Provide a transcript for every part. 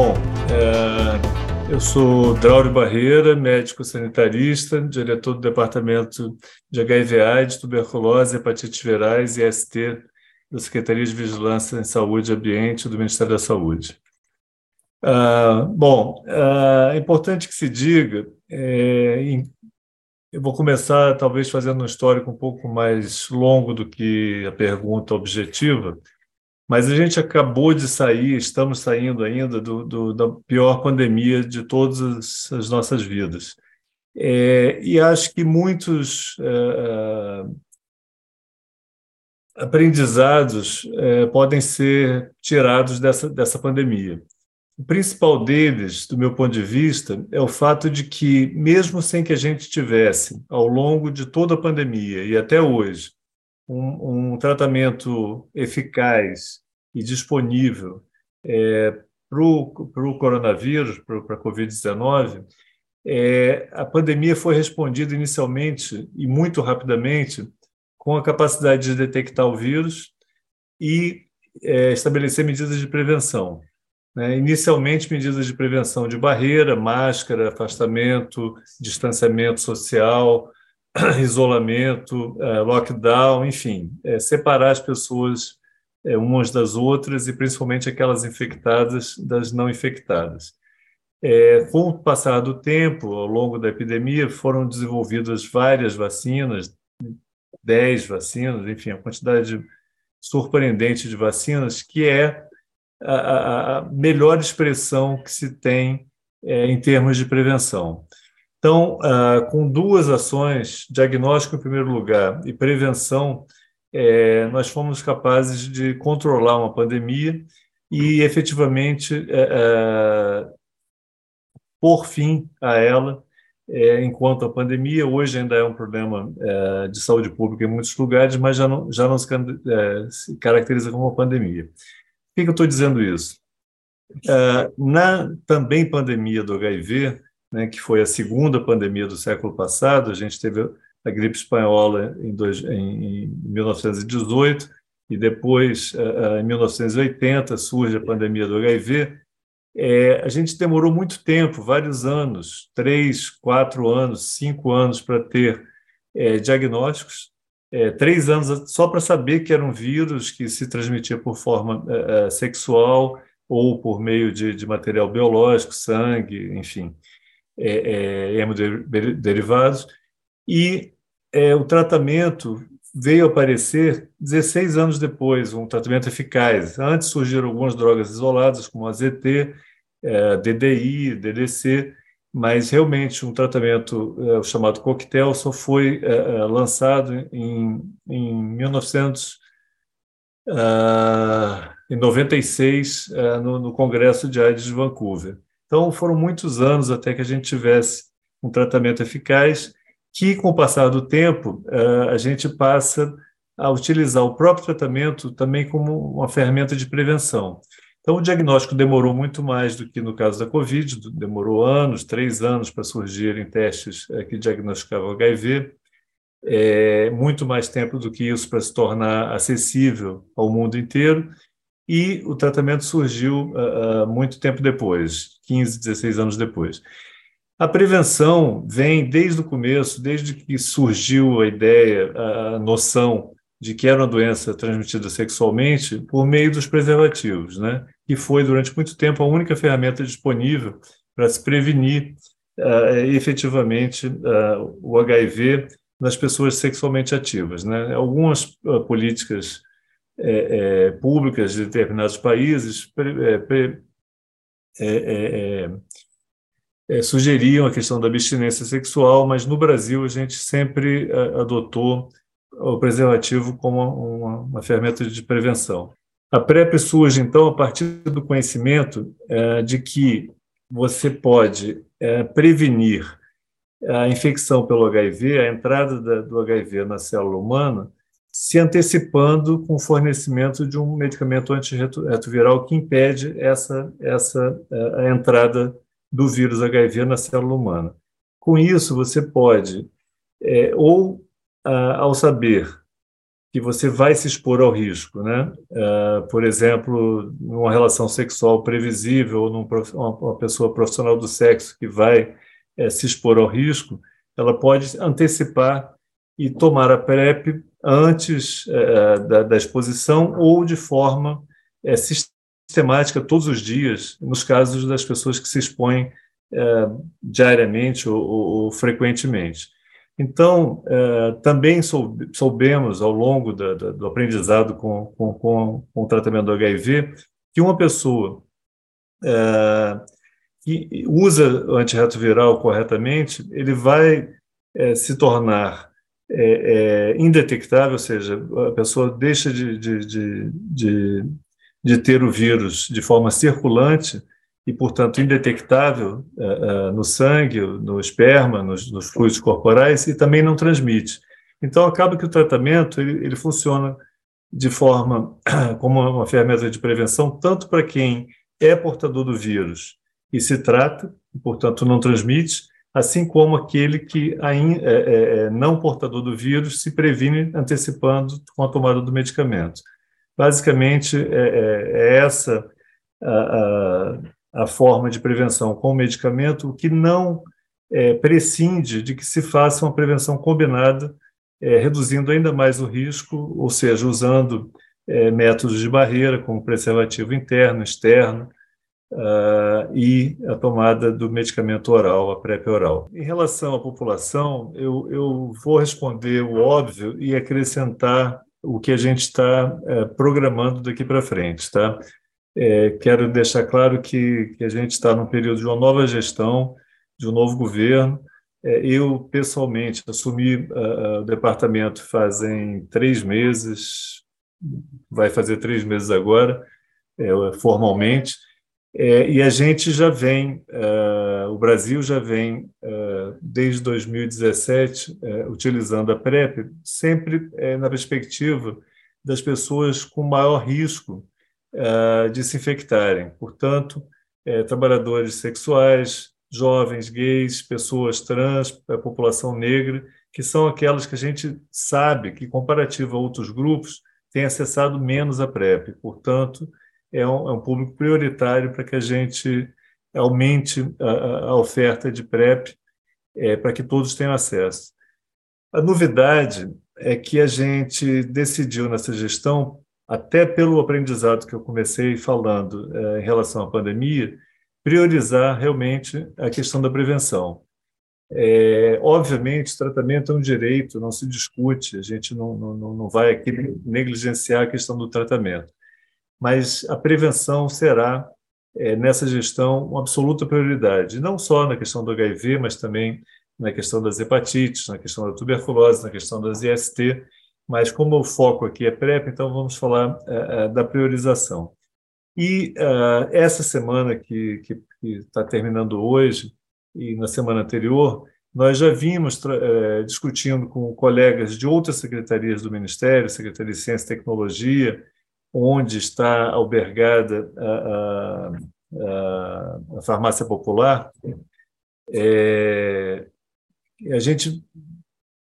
Bom, é, eu sou Draulio Barreira, médico sanitarista, diretor do Departamento de HIV/AIDS, Tuberculose, Hepatites Virais e ST da Secretaria de Vigilância em Saúde e Ambiente do Ministério da Saúde. Ah, bom, ah, é importante que se diga, é, em, eu vou começar talvez fazendo um histórico um pouco mais longo do que a pergunta objetiva, mas a gente acabou de sair, estamos saindo ainda do, do, da pior pandemia de todas as nossas vidas. É, e acho que muitos é, é aprendizados é, podem ser tirados dessa, dessa pandemia. O principal deles, do meu ponto de vista, é o fato de que, mesmo sem que a gente tivesse, ao longo de toda a pandemia e até hoje, um, um tratamento eficaz e disponível é, para o coronavírus, para a Covid-19, é, a pandemia foi respondida inicialmente e muito rapidamente com a capacidade de detectar o vírus e é, estabelecer medidas de prevenção. Né? Inicialmente, medidas de prevenção de barreira, máscara, afastamento, distanciamento social, isolamento, é, lockdown, enfim, é, separar as pessoas é, umas das outras e principalmente aquelas infectadas das não infectadas. É, com o passar do tempo, ao longo da epidemia, foram desenvolvidas várias vacinas, 10 vacinas, enfim, a quantidade surpreendente de vacinas, que é a, a melhor expressão que se tem é, em termos de prevenção. Então, ah, com duas ações, diagnóstico em primeiro lugar e prevenção, é, nós fomos capazes de controlar uma pandemia e efetivamente é, é, pôr fim a ela é, enquanto a pandemia. Hoje ainda é um problema é, de saúde pública em muitos lugares, mas já não, já não se, é, se caracteriza como uma pandemia. Que, que eu estou dizendo isso? Uh, na também pandemia do HIV, né, que foi a segunda pandemia do século passado, a gente teve a gripe espanhola em, dois, em, em 1918 e depois, uh, em 1980, surge a pandemia do HIV. É, a gente demorou muito tempo, vários anos, três, quatro anos, cinco anos para ter é, diagnósticos é, três anos só para saber que era um vírus que se transmitia por forma sexual ou por meio de, de, material biológico, sangue, enfim, é, é, hemoderivados. E é, o tratamento veio aparecer 16 anos depois, um tratamento eficaz. Antes surgiram algumas drogas isoladas, como a ZT, é, DDI, DDC, mas realmente um tratamento é, chamado coquetel só foi é, é lançado em, em 1996 é, é, no, no, Congresso de AIDS de Vancouver. Então foram muitos anos até que a gente tivesse um tratamento eficaz que, com o passar do tempo, a gente passa a utilizar o próprio tratamento também como uma ferramenta de prevenção. Então, o diagnóstico demorou muito mais do que no caso da Covid, demorou anos, três anos para surgirem testes é, que diagnosticavam HIV, é, muito mais tempo do que isso para se tornar acessível ao mundo inteiro, e o tratamento surgiu uh, muito tempo depois, 15, 16 anos depois. A prevenção vem desde o começo, desde que surgiu a ideia, a noção de que era uma doença transmitida sexualmente por meio dos preservativos, né? que foi durante muito tempo a única ferramenta disponível para se prevenir uh, efetivamente uh, o HIV nas pessoas sexualmente ativas. Né? Algumas uh, políticas é, é, públicas de determinados países pre, pre, é, sugeriam a questão da abstinência sexual, mas no Brasil a gente sempre adotou o preservativo como uma, uma ferramenta de prevenção. A PrEP surge, então, a partir do conhecimento é, de que você pode é, prevenir a infecção pelo HIV, a entrada da, do HIV na célula humana, se antecipando com o fornecimento de um medicamento antirretroviral que impede essa, essa é, a entrada do vírus HIV na célula humana. Com isso, você pode, é, ou ao saber que você vai se expor ao risco, né? Uh, por exemplo, numa relação sexual previsível, ou numa pessoa profissional do sexo que vai uh, se expor ao risco, ela pode antecipar e tomar a PrEP antes uh, da, da, exposição ou de forma sistemática todos os dias, nos casos das pessoas que se expõem diariamente ou, ou, ou frequentemente. Então, eh, também soubemos, ao longo da, da, do aprendizado com, com, com, o tratamento do HIV, que uma pessoa eh, que usa o antirretroviral corretamente, ele vai eh, se tornar indetectável, ou seja, a pessoa deixa de, de, de, de, de ter o vírus de forma circulante e, portanto, indetectável uh, uh, no sangue, no esperma, nos, nos, fluidos corporais e também não transmite. Então, acaba que o tratamento ele, ele funciona de forma como uma ferramenta de prevenção, tanto para quem é portador do vírus e se trata, e, portanto, não transmite, assim como aquele que é, é, é não portador do vírus se previne antecipando com a tomada do medicamento. Basicamente, é, é, essa a, forma de prevenção com o medicamento, o que não prescinde de que se faça uma prevenção combinada, reduzindo ainda mais o risco, ou seja, usando métodos de barreira, como preservativo interno, externo, uh, e a tomada do medicamento oral, a PrEP oral. Em relação à população, eu, eu vou responder o óbvio e acrescentar o que a gente está é, programando daqui para frente, tá? É, quero deixar claro que, que a gente está num período de uma nova gestão, de um novo governo. É, eu, pessoalmente, assumi uh, o departamento fazem três meses, vai fazer três meses agora, é, formalmente, é, e a gente já vem, uh, o Brasil já vem, uh, desde 2017, uh, utilizando a PrEP, sempre na perspectiva das pessoas com maior risco de se infectarem. Portanto, é, trabalhadores sexuais, jovens, gays, pessoas trans, população negra, que são aquelas que a gente sabe que, comparativo a outros grupos, têm acessado menos a PrEP. Portanto, é um, é um público prioritário para que a gente aumente a, a oferta de PrEP é, para que todos tenham acesso. A novidade é que a gente decidiu nessa gestão até pelo aprendizado que eu comecei falando é, em relação à pandemia, priorizar realmente a questão da prevenção. É, obviamente, tratamento é um direito, não se discute, a gente não, não, não vai aqui negligenciar a questão do tratamento, mas a prevenção será, é, nessa gestão, uma absoluta prioridade, não só na questão do HIV, mas também na questão das hepatites, na questão da tuberculose, na questão das IST, mas como o foco aqui é PrEP, então vamos falar uh, da priorização. E uh, essa semana que está terminando hoje e na semana anterior, nós já vimos uh, discutindo com colegas de outras secretarias do Ministério, Secretaria de Ciência e Tecnologia, onde está albergada a, a, a farmácia popular, é, a gente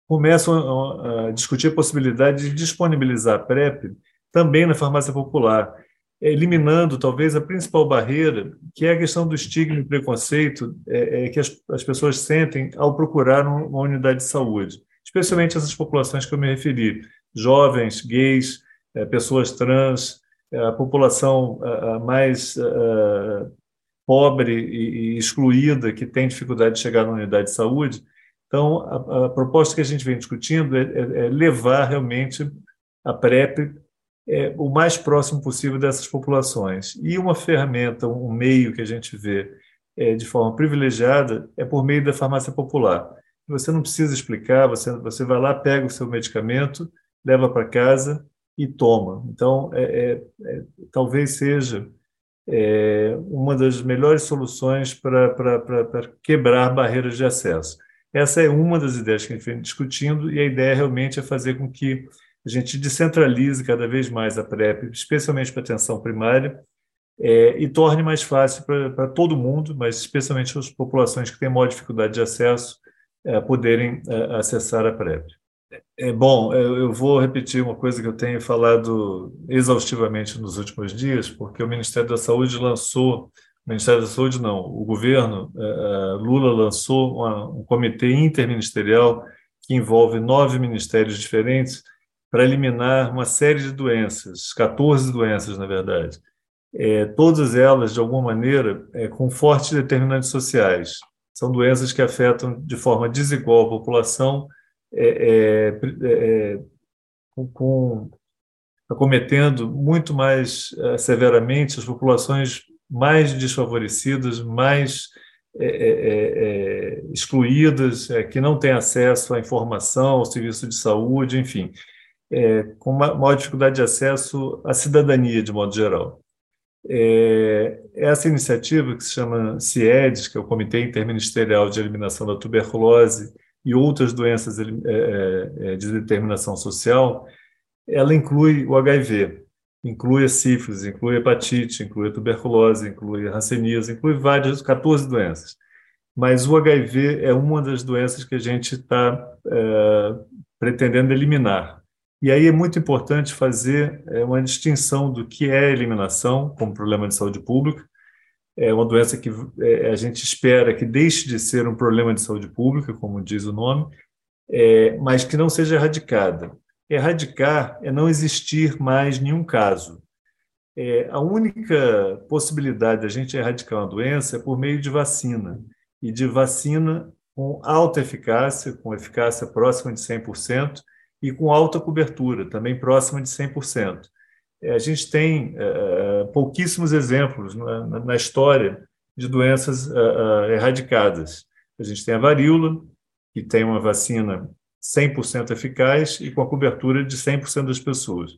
começam a, discutir a possibilidade de disponibilizar a PrEP também na farmácia popular, eliminando talvez a principal barreira, que é a questão do estigma e preconceito é, é, que as, as, pessoas sentem ao procurar uma unidade de saúde, especialmente essas populações que eu me referi, jovens, gays, pessoas trans, é, a população mais pobre e, e excluída que tem dificuldade de chegar na unidade de saúde, então, a, a proposta que a gente vem discutindo é, é, é levar realmente a PrEP é, o mais próximo possível dessas populações. E uma ferramenta, um meio que a gente vê é, de forma privilegiada é por meio da farmácia popular. Você não precisa explicar, você, você vai lá, pega o seu medicamento, leva para casa e toma. Então, é, é, é talvez seja é, uma das melhores soluções para quebrar barreiras de acesso. Essa é uma das ideias que a gente vem discutindo, e a ideia realmente é fazer com que a gente descentralize cada vez mais a PrEP, especialmente para a atenção primária, é, e torne mais fácil para todo mundo, mas especialmente as populações que têm maior dificuldade de acesso, é, poderem é, acessar a PrEP. É bom, eu vou repetir uma coisa que eu tenho falado exaustivamente nos últimos dias, porque o Ministério da Saúde lançou, o Ministério da Saúde não, o governo é, é, Lula lançou uma, um comitê interministerial que envolve nove ministérios diferentes para eliminar uma série de doenças, 14 doenças, na verdade. É, todas elas, de alguma maneira, é, com fortes determinantes sociais. São doenças que afetam de forma desigual a população é, é, é, com, com, acometendo muito mais é, severamente as populações mais desfavorecidas, mais é, excluídas, que não têm acesso à informação, ao serviço de saúde, enfim, com maior dificuldade de acesso à cidadania, de modo geral. É, essa iniciativa, que se chama CIEDES, que é o Comitê Interministerial de Eliminação da Tuberculose, e outras doenças é, é, é, de determinação social, ela inclui o HIV, inclui a sífilis, inclui a hepatite, inclui a tuberculose, inclui a hanseníase, inclui várias, 14 doenças. Mas o HIV é uma das doenças que a gente está é, pretendendo eliminar. E aí é muito importante fazer uma distinção do que é eliminação como problema de saúde pública é uma doença que é, a gente espera que deixe de ser um problema de saúde pública, como diz o nome, é, mas que não seja erradicada. Erradicar é não existir mais nenhum caso. É, a única possibilidade da gente erradicar uma doença é por meio de vacina, e de vacina com alta eficácia, com eficácia próxima de 100%, e com alta cobertura, também próxima de 100%. É, a gente tem uh, pouquíssimos exemplos na, na, história de doenças erradicadas. A gente tem a varíola, que tem uma vacina 100% eficaz e com a cobertura de 100% das pessoas,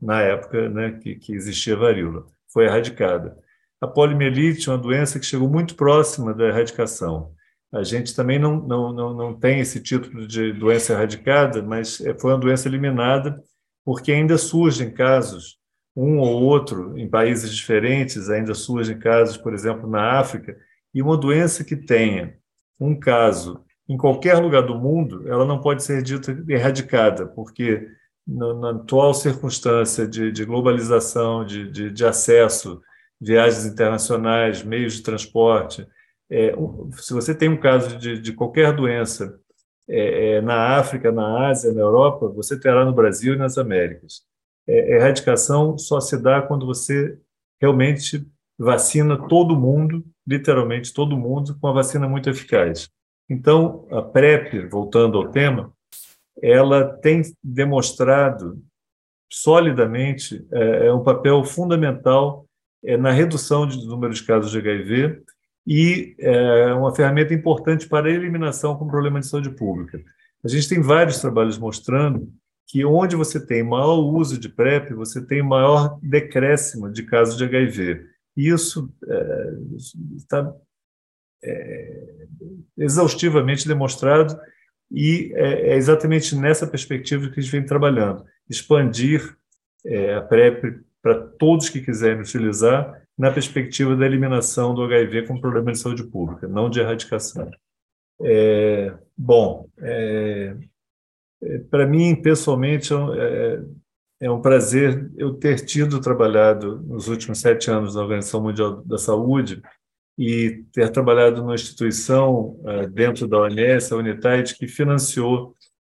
na época né, que, que existia a varíola. Foi erradicada. A poliomielite é uma doença que chegou muito próxima da erradicação. A gente também não, não, não, não tem esse título de doença erradicada, mas foi uma doença eliminada, porque ainda surgem casos um ou outro em países diferentes, ainda surgem casos, por exemplo, na África, e uma doença que tenha um caso em qualquer lugar do mundo, ela não pode ser dita erradicada, porque na, na atual circunstância de, de globalização, de, de, de, acesso, viagens internacionais, meios de transporte, é, se você tem um caso de, qualquer doença é, é, na África, na Ásia, na Europa, você terá no Brasil e nas Américas é, erradicação só se dá quando você realmente vacina todo mundo, literalmente todo mundo, com uma vacina muito eficaz. Então, a PrEP, voltando ao tema, ela tem demonstrado solidamente é, é um papel fundamental é, na redução do número de casos de HIV e é uma ferramenta importante para a eliminação com problema de saúde pública. A gente tem vários trabalhos mostrando que onde você tem maior uso de PrEP, você tem maior decréscimo de casos de HIV. Isso é, está é, exaustivamente demonstrado e é, é, exatamente nessa perspectiva que a gente vem trabalhando, expandir é, a PrEP para todos que quiserem utilizar na perspectiva da eliminação do HIV como problema de saúde pública, não de erradicação. É, bom, é, para mim, pessoalmente, é, é, é um prazer eu ter tido trabalhado nos últimos sete anos na Organização Mundial da Saúde e ter trabalhado numa instituição é, dentro da OMS, a Unitaid, que financiou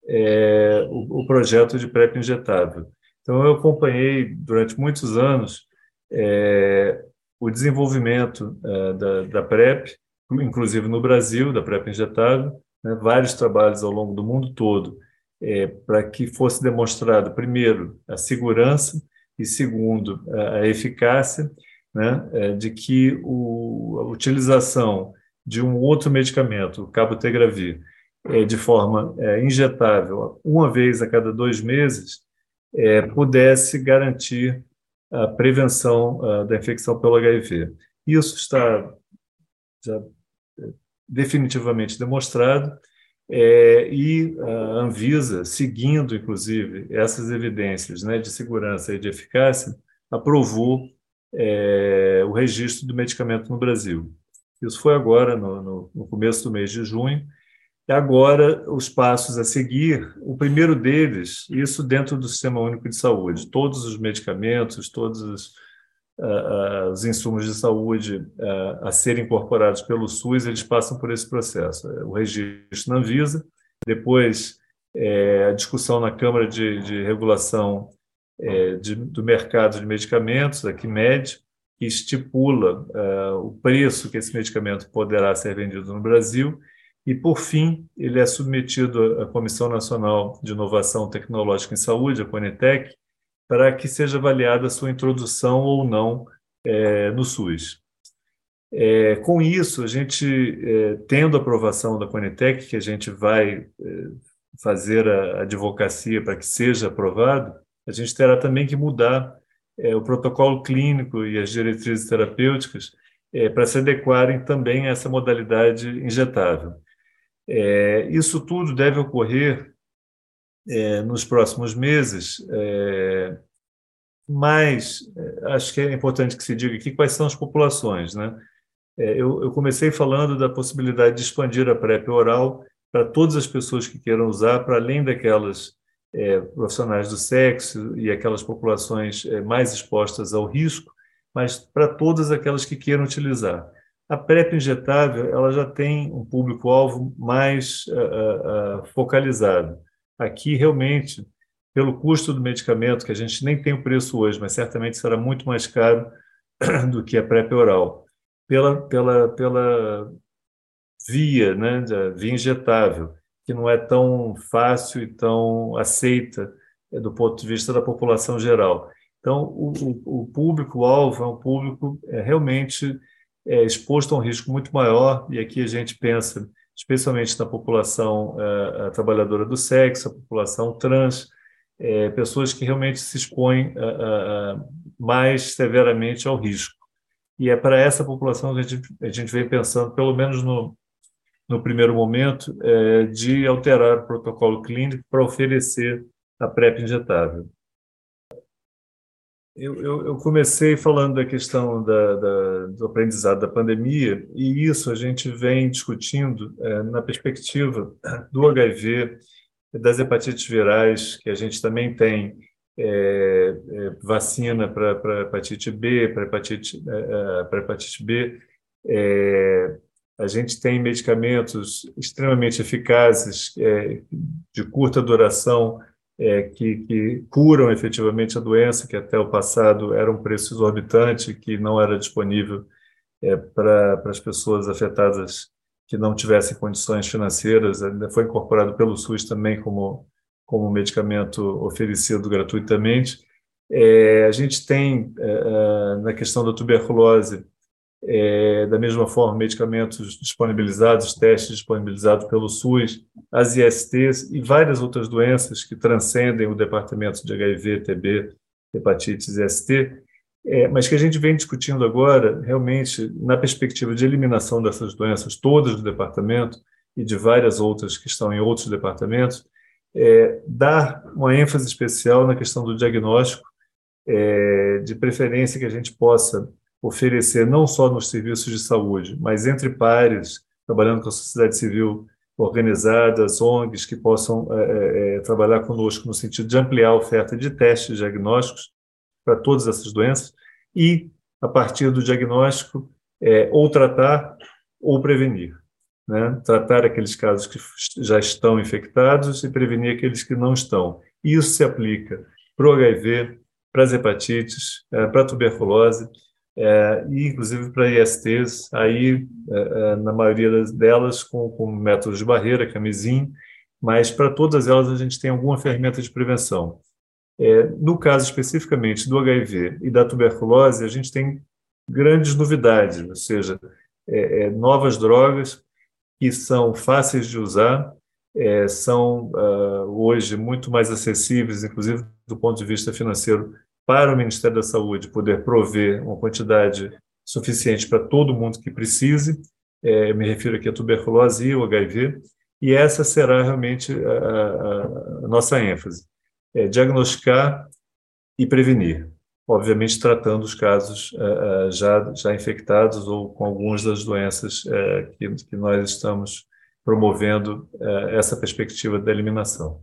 é, o, o, projeto de PrEP injetável. Então, eu acompanhei durante muitos anos é, o desenvolvimento é, da, da PrEP, inclusive no Brasil, da PrEP injetável, né, vários trabalhos ao longo do mundo todo é, para que fosse demonstrado, primeiro, a segurança e, segundo, a, eficácia né, é, de que o, a utilização de um outro medicamento, o cabotegravir, é, de forma é, injetável uma vez a cada dois meses, é, pudesse garantir a prevenção a, da infecção pelo HIV. Isso está já é, definitivamente demonstrado é, e a Anvisa, seguindo inclusive essas evidências né, de segurança e de eficácia, aprovou é, o registro do medicamento no Brasil. Isso foi agora, no, no, no, começo do mês de junho, E agora, os passos a seguir, o primeiro deles, isso dentro do Sistema Único de Saúde, todos os medicamentos, todos os, uh, uh, os insumos de saúde a serem incorporados pelo SUS, eles passam por esse processo. O registro na Anvisa, depois é, a discussão na Câmara de, de Regulação é, de, do Mercado de Medicamentos, a CMED, que estipula o preço que esse medicamento poderá ser vendido no Brasil, e, por fim, ele é submetido à Comissão Nacional de Inovação Tecnológica em Saúde, a CONITEC, para que seja avaliada a sua introdução ou não é, no SUS. É, com isso, a gente, é, tendo a aprovação da Conitec, que a gente vai é, fazer a advocacia para que seja aprovado, a gente terá também que mudar é, o protocolo clínico e as diretrizes terapêuticas é, para se adequarem também a essa modalidade injetável. Isso tudo deve ocorrer é, nos próximos meses, é, mas é, acho que é importante que se diga aqui quais são as populações. Né? É, eu, eu, comecei falando da possibilidade de expandir a PrEP oral para todas as pessoas que queiram usar, para além daquelas é, profissionais do sexo e aquelas populações mais expostas ao risco, mas para todas aquelas que queiram utilizar. A PrEP injetável ela já tem um público-alvo mais uh, uh, focalizado. Aqui, realmente, pelo custo do medicamento, que a gente nem tem o preço hoje, mas certamente será muito mais caro do que a PrEP oral, pela, pela, pela via, né, via injetável, que não é tão fácil e tão aceita do ponto de vista da população geral. Então, o, o, o público-alvo é um público é, realmente é, exposto a um risco muito maior, e aqui a gente pensa especialmente na população é, trabalhadora do sexo, a população trans, é, pessoas que realmente se expõem mais severamente ao risco. E é para essa população que a gente, a gente vem pensando, pelo menos no, no primeiro momento, é, de alterar o protocolo clínico para oferecer a PrEP injetável. Eu, eu, eu, comecei falando da questão da, da, do aprendizado da pandemia, e isso a gente vem discutindo é, na perspectiva do HIV, das hepatites virais, que a gente também tem é, é, vacina para hepatite B, para hepatite, é, é, para hepatite B. É, a gente tem medicamentos extremamente eficazes, de curta duração, é, que, que, curam efetivamente a doença, que até o passado era um preço exorbitante, que não era disponível é, para as pessoas afetadas que não tivessem condições financeiras, ainda foi incorporado pelo SUS também como, como medicamento oferecido gratuitamente. É, a gente tem, é, é, na questão da tuberculose, é, da mesma forma, medicamentos disponibilizados, testes disponibilizados pelo SUS, as ISTs e várias outras doenças que transcendem o departamento de HIV, TB, hepatites e ST, é, mas que a gente vem discutindo agora, realmente, na perspectiva de eliminação dessas doenças todas do departamento e de várias outras que estão em outros departamentos, é, dar uma ênfase especial na questão do diagnóstico, é, de preferência que a gente possa oferecer não só nos serviços de saúde, mas entre pares, trabalhando com a sociedade civil organizada, ONGs que possam é, é, trabalhar conosco no sentido de ampliar a oferta de testes diagnósticos para todas essas doenças e, a partir do diagnóstico, é, ou tratar ou prevenir. Né? Tratar aqueles casos que já estão infectados e prevenir aqueles que não estão. Isso se aplica para o HIV, para as hepatites, é, para a tuberculose é, e inclusive para ISTs, aí é, é, na maioria delas com, com métodos de barreira, camisinha, mas para todas elas a gente tem alguma ferramenta de prevenção. É, no caso especificamente do HIV e da tuberculose, a gente tem grandes novidades, ou seja, é, é, novas drogas que são fáceis de usar, são uh, hoje muito mais acessíveis, inclusive do ponto de vista financeiro, para o Ministério da Saúde poder prover uma quantidade suficiente para todo mundo que precise, é, me refiro aqui à tuberculose e o HIV, e essa será realmente a, a, nossa ênfase, é diagnosticar e prevenir, obviamente tratando os casos uh, já, já infectados ou com algumas das doenças uh, que, que nós estamos promovendo essa perspectiva da eliminação.